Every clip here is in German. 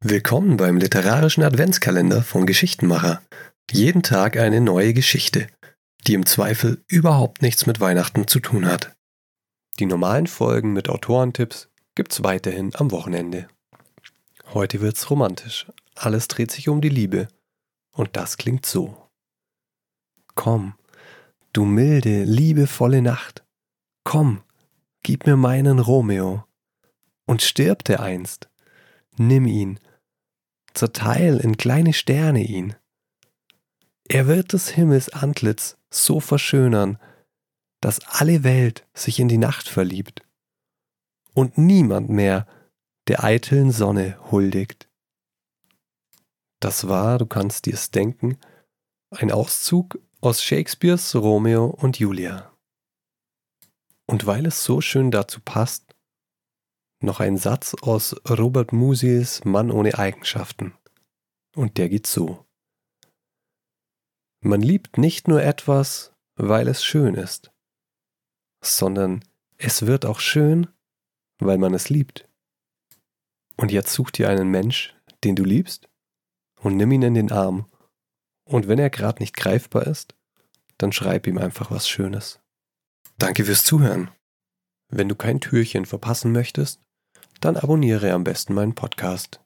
Willkommen beim literarischen Adventskalender von Geschichtenmacher. Jeden Tag eine neue Geschichte, die im Zweifel überhaupt nichts mit Weihnachten zu tun hat. Die normalen Folgen mit Autorentipps gibt's weiterhin am Wochenende. Heute wird's romantisch. Alles dreht sich um die Liebe. Und das klingt so. Komm, du milde, liebevolle Nacht. Komm, Gib mir meinen Romeo. Und stirbt er einst, nimm ihn, zerteil in kleine Sterne ihn. Er wird des Himmels Antlitz so verschönern, dass alle Welt sich in die Nacht verliebt und niemand mehr der eiteln Sonne huldigt. Das war, du kannst dir's denken, ein Auszug aus Shakespeares Romeo und Julia. Und weil es so schön dazu passt, noch ein Satz aus Robert Musis Mann ohne Eigenschaften. Und der geht so. Man liebt nicht nur etwas, weil es schön ist, sondern es wird auch schön, weil man es liebt. Und jetzt such dir einen Mensch, den du liebst, und nimm ihn in den Arm. Und wenn er gerade nicht greifbar ist, dann schreib ihm einfach was Schönes. Danke fürs Zuhören. Wenn du kein Türchen verpassen möchtest, dann abonniere am besten meinen Podcast.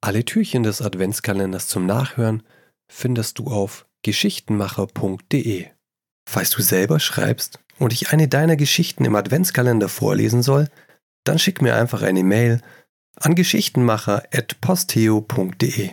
Alle Türchen des Adventskalenders zum Nachhören findest du auf geschichtenmacher.de. Falls du selber schreibst und ich eine deiner Geschichten im Adventskalender vorlesen soll, dann schick mir einfach eine Mail an geschichtenmacher.posteo.de.